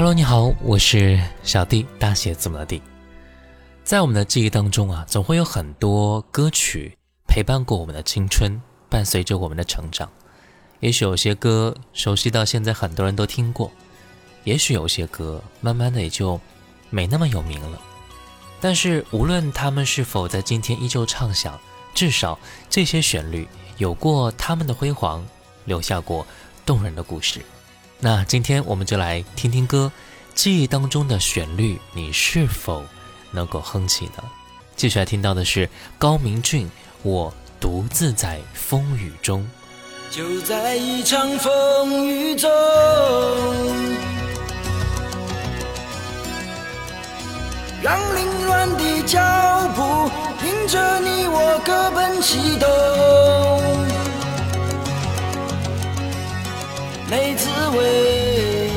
Hello，你好，我是小弟，大写字母的弟。在我们的记忆当中啊，总会有很多歌曲陪伴过我们的青春，伴随着我们的成长。也许有些歌熟悉到现在很多人都听过，也许有些歌慢慢的也就没那么有名了。但是无论他们是否在今天依旧唱响，至少这些旋律有过他们的辉煌，留下过动人的故事。那今天我们就来听听歌，记忆当中的旋律，你是否能够哼起呢？接下来听到的是高明骏，《我独自在风雨中》。就在一场风雨中，让凌乱的脚步迎着你我各奔西东。没滋味，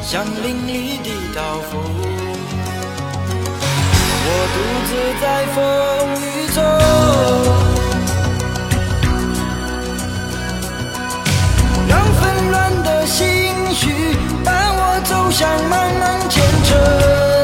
像淋漓的刀锋。我独自在风雨中，让纷乱的心绪伴我走向茫茫前程。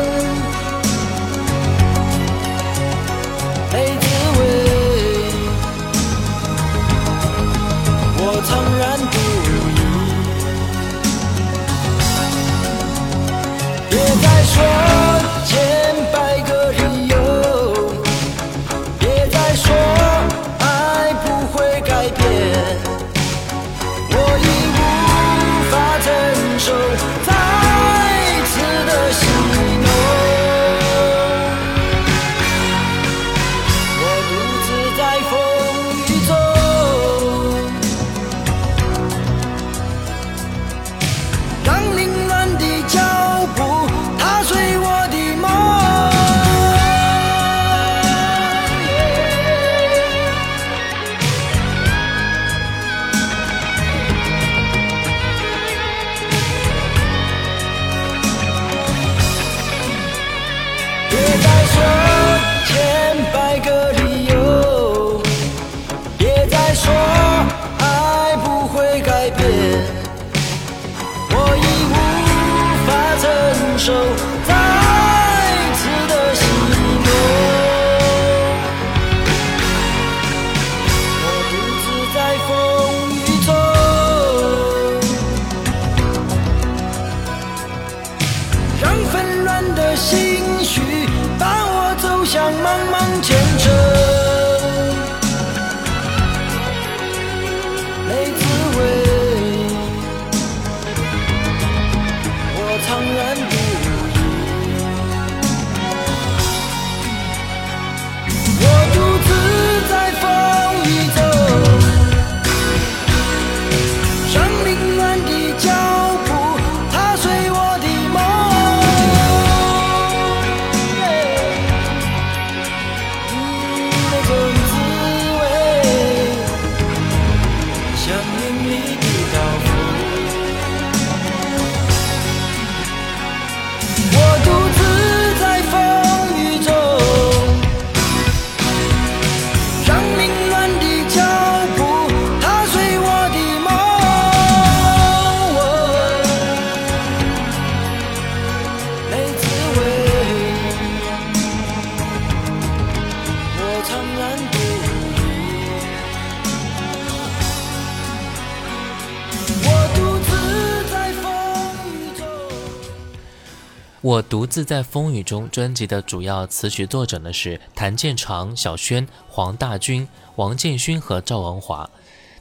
我独自在风雨中专辑的主要词曲作者呢是谭健常、小轩、黄大军、王建勋和赵文华。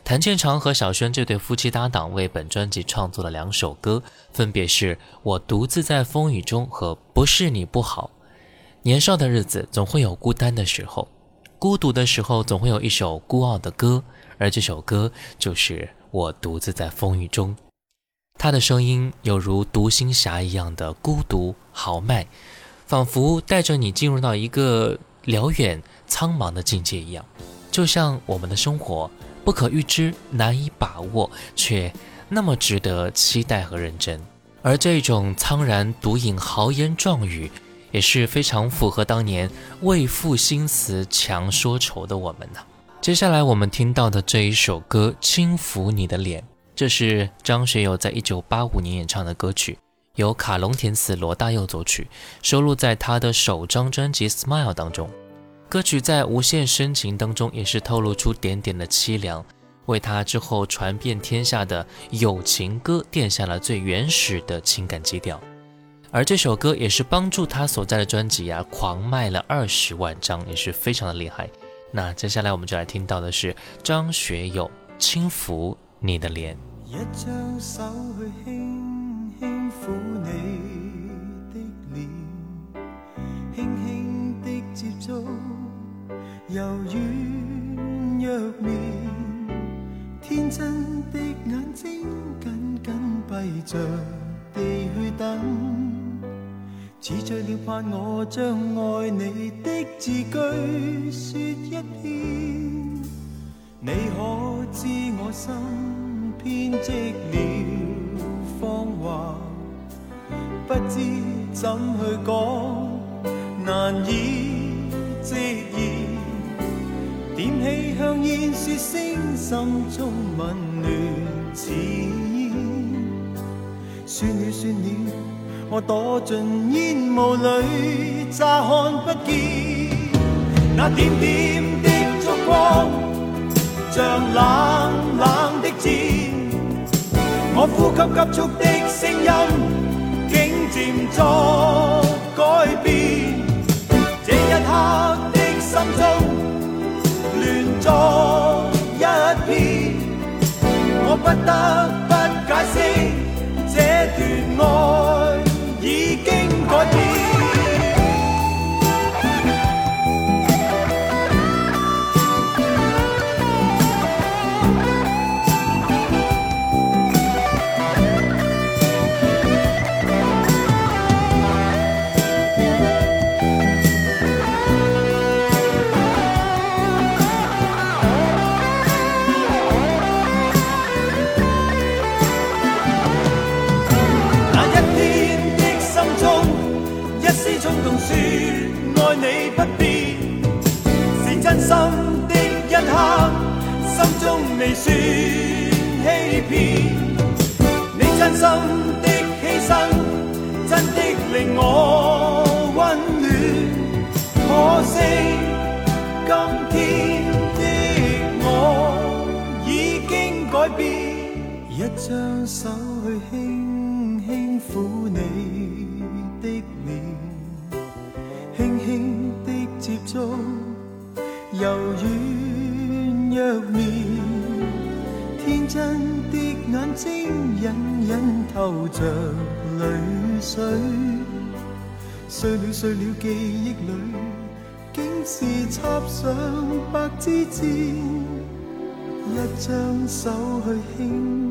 谭健常和小轩这对夫妻搭档为本专辑创作了两首歌，分别是我独自在风雨中和不是你不好。年少的日子总会有孤单的时候，孤独的时候总会有一首孤傲的歌，而这首歌就是我独自在风雨中。他的声音有如独行侠一样的孤独豪迈，仿佛带着你进入到一个辽远苍茫的境界一样。就像我们的生活，不可预知，难以把握，却那么值得期待和认真。而这种苍然独饮豪言壮语，也是非常符合当年为赋新词强说愁的我们呢。接下来我们听到的这一首歌《轻抚你的脸》。这是张学友在一九八五年演唱的歌曲，由卡隆填词，罗大佑作曲，收录在他的首张专辑《Smile》当中。歌曲在无限深情当中，也是透露出点点的凄凉，为他之后传遍天下的友情歌奠下了最原始的情感基调。而这首歌也是帮助他所在的专辑啊狂卖了二十万张，也是非常的厉害。那接下来我们就来听到的是张学友《轻抚你的脸》。一张手去轻轻抚你的脸，轻轻的接触，柔软若棉，天真的眼睛紧紧闭着地去等，似醉了盼我将爱你的字句说一遍，你可知我心？编织了谎话，不知怎去讲，难以直言。点起香烟，说声心中温暖似烟。算了算了，我躲进烟雾里，乍看不见那点点的烛光，像冷。我呼吸急促的声音，竟渐作改变。这一刻的心中乱作一片，我不得不解释，这段爱说爱你不变是真心的一刻心中未算欺骗，你真心的牺牲，真的令我温暖。可惜今天的我已经改变，一张手去轻的接触，柔软若棉。天真的眼睛隐隐透着泪水，碎了碎了记忆里，竟是插上白枝箭，一张手去轻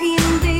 European beer.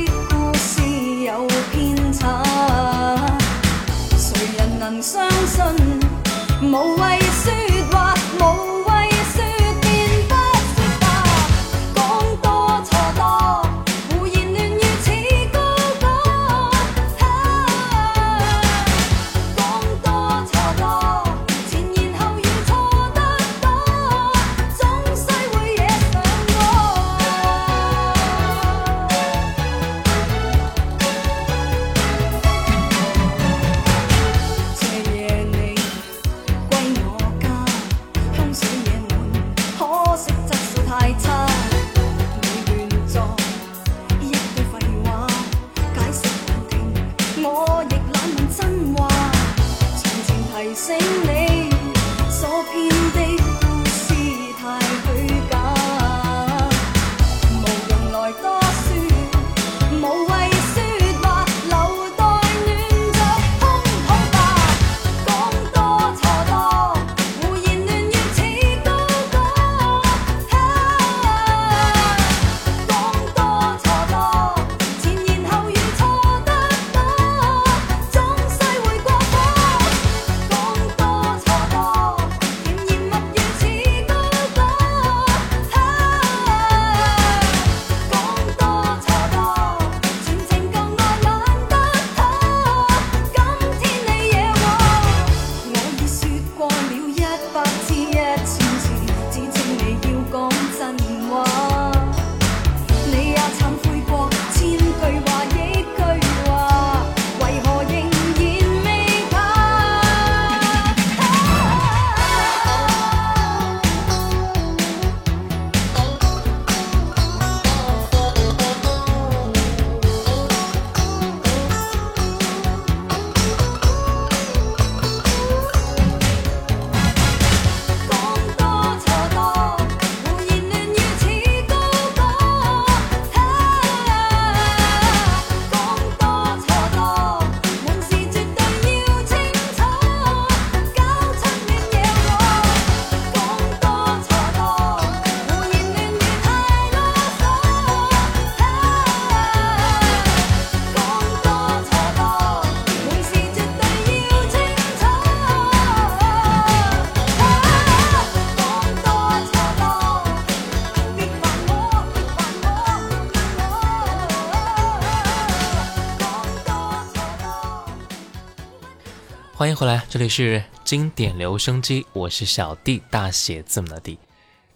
欢迎回来，这里是经典留声机，我是小弟，大写字母的弟。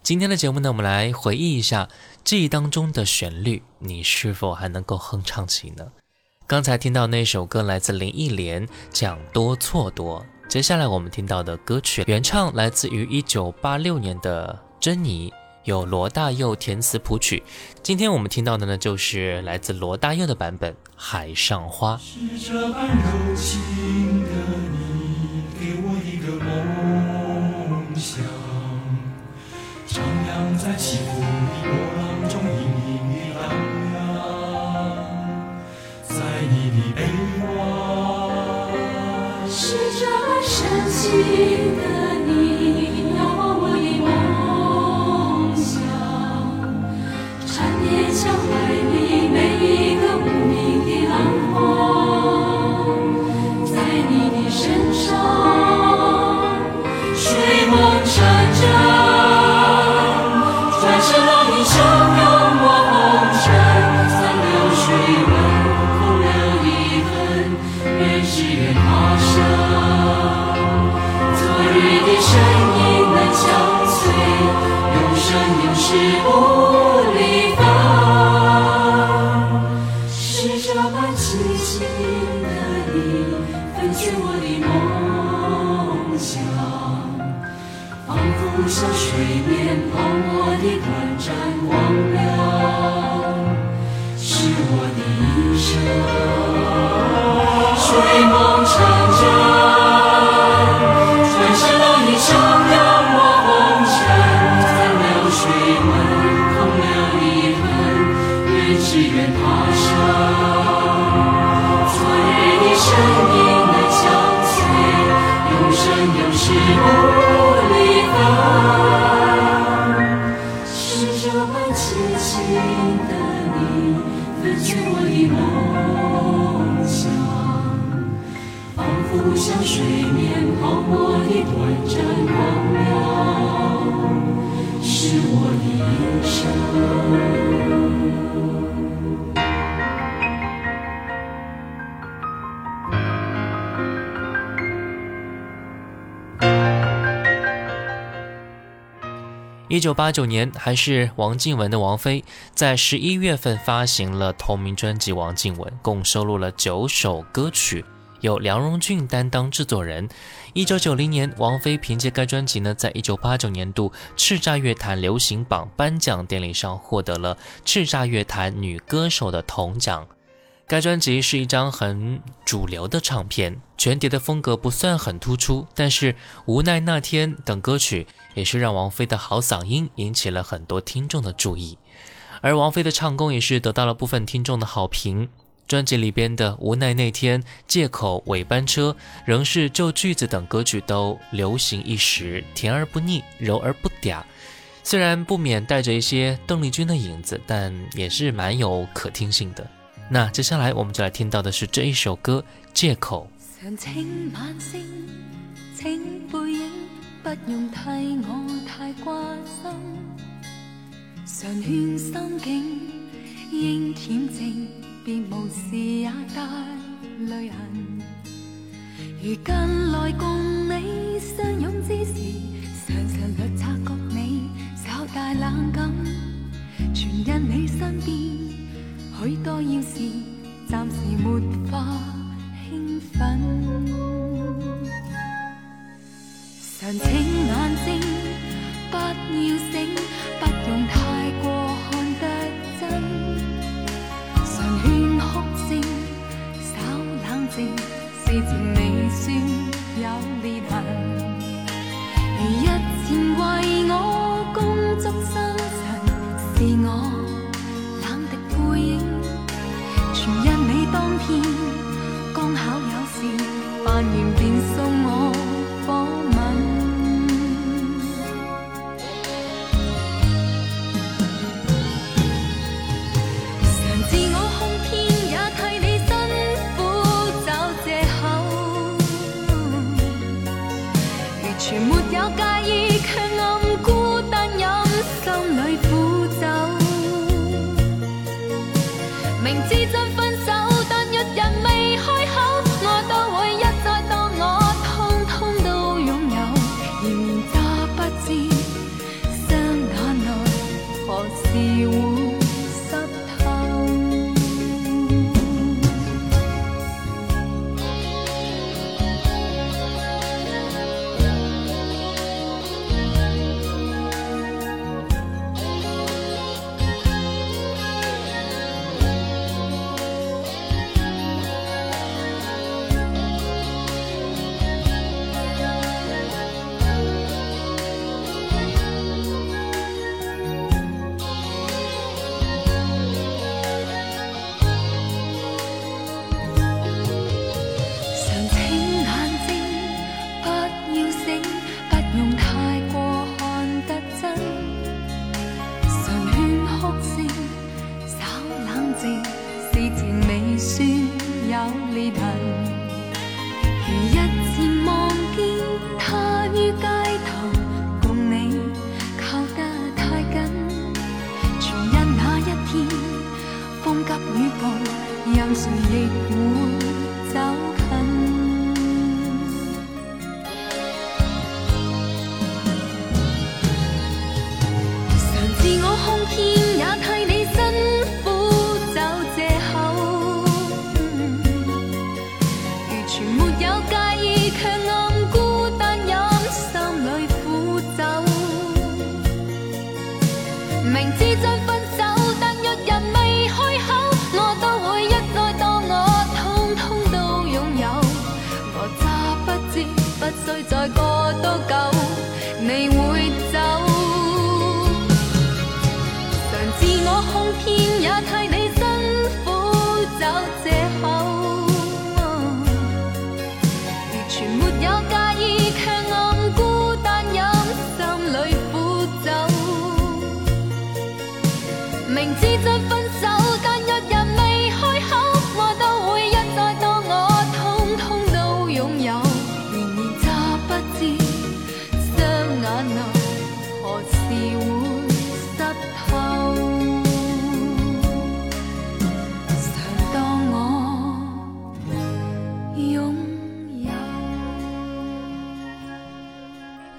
今天的节目呢，我们来回忆一下记忆当中的旋律，你是否还能够哼唱起呢？刚才听到那首歌来自林忆莲，《讲多错多》。接下来我们听到的歌曲原唱来自于一九八六年的《珍妮》。由罗大佑填词谱曲，今天我们听到的呢，就是来自罗大佑的版本《海上花》。是这般柔情在起伏的波浪中，隐隐的荡漾，在你的臂弯。是这般深水面泡沫的短暂光亮，是我的一生。一九八九年，还是王靖雯的王菲，在十一月份发行了同名专辑《王靖雯》，共收录了九首歌曲，由梁荣俊担当制作人。一九九零年，王菲凭借该专辑呢，在一九八九年度叱咤乐坛流行榜颁奖典礼上获得了叱咤乐坛女歌手的铜奖。该专辑是一张很主流的唱片，全碟的风格不算很突出，但是《无奈那天》等歌曲也是让王菲的好嗓音引起了很多听众的注意，而王菲的唱功也是得到了部分听众的好评。专辑里边的《无奈那天》《借口》《尾班车》《仍是旧句子》等歌曲都流行一时，甜而不腻，柔而不嗲。虽然不免带着一些邓丽君的影子，但也是蛮有可听性的。那接下来我们就来听到的是这一首歌《借口》。常清晚星，请背影，不用替我太關心。常勸心境應恬靜，便无事也带泪痕。如近来共你相拥之时，常常略察觉你稍带冷感，全因你身边许多要事，暂时没法兴奋。常請眼睛，不要醒，不用明知真分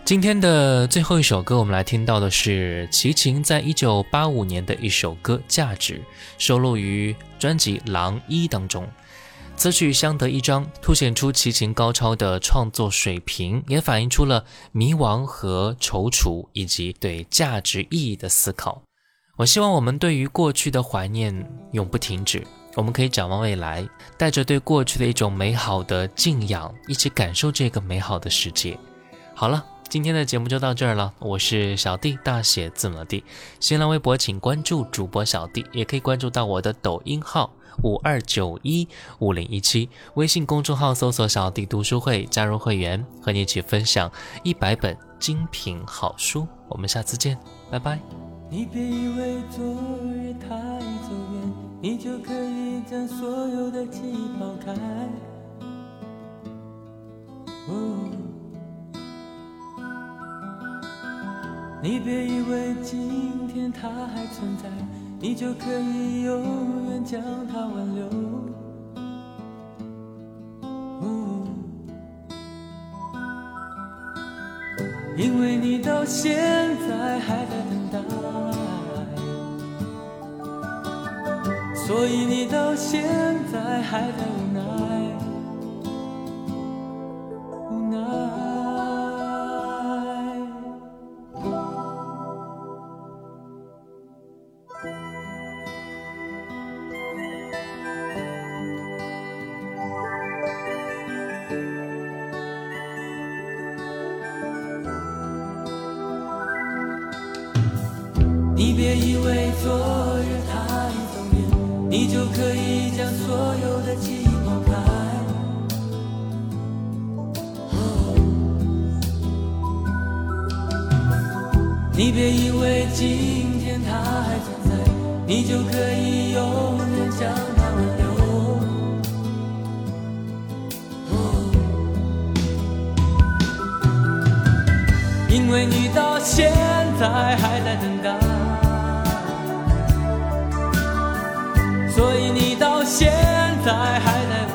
今天的最后一首歌，我们来听到的是齐秦在一九八五年的一首歌《价值》，收录于专辑《狼一》当中。此曲相得益彰，凸显出齐秦高超的创作水平，也反映出了迷惘和踌躇，以及对价值意义的思考。我希望我们对于过去的怀念永不停止，我们可以展望未来，带着对过去的一种美好的敬仰，一起感受这个美好的世界。好了。今天的节目就到这儿了，我是小弟，大写字母的。新浪微博请关注主播小弟，也可以关注到我的抖音号五二九一五零一七，微信公众号搜索小弟读书会，加入会员，和你一起分享一百本精品好书。我们下次见，拜拜。你别以为昨日太走远，你就可以将所有的记抛开。你别以为今天它还存在，你就可以永远将它挽留。因为你到现在还在等待，所以你到现在还在你别以为今天他还存在，你就可以永远将他挽留。因为你到现在还在等待，所以你到现在还在。